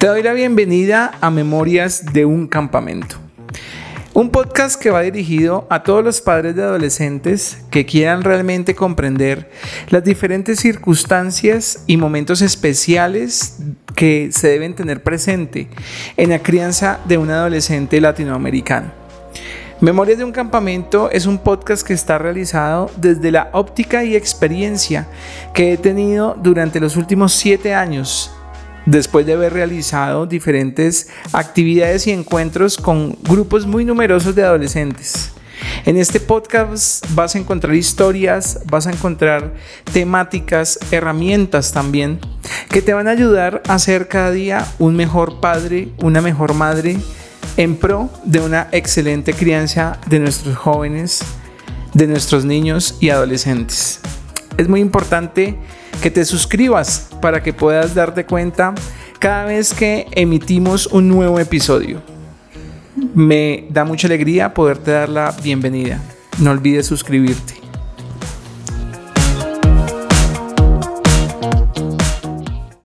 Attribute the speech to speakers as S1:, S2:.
S1: Te doy la bienvenida a Memorias de un Campamento. Un podcast que va dirigido a todos los padres de adolescentes que quieran realmente comprender las diferentes circunstancias y momentos especiales que se deben tener presente en la crianza de un adolescente latinoamericano. Memorias de un campamento es un podcast que está realizado desde la óptica y experiencia que he tenido durante los últimos siete años después de haber realizado diferentes actividades y encuentros con grupos muy numerosos de adolescentes. En este podcast vas a encontrar historias, vas a encontrar temáticas, herramientas también que te van a ayudar a ser cada día un mejor padre, una mejor madre en pro de una excelente crianza de nuestros jóvenes, de nuestros niños y adolescentes. Es muy importante que te suscribas para que puedas darte cuenta cada vez que emitimos un nuevo episodio. Me da mucha alegría poderte dar la bienvenida. No olvides suscribirte.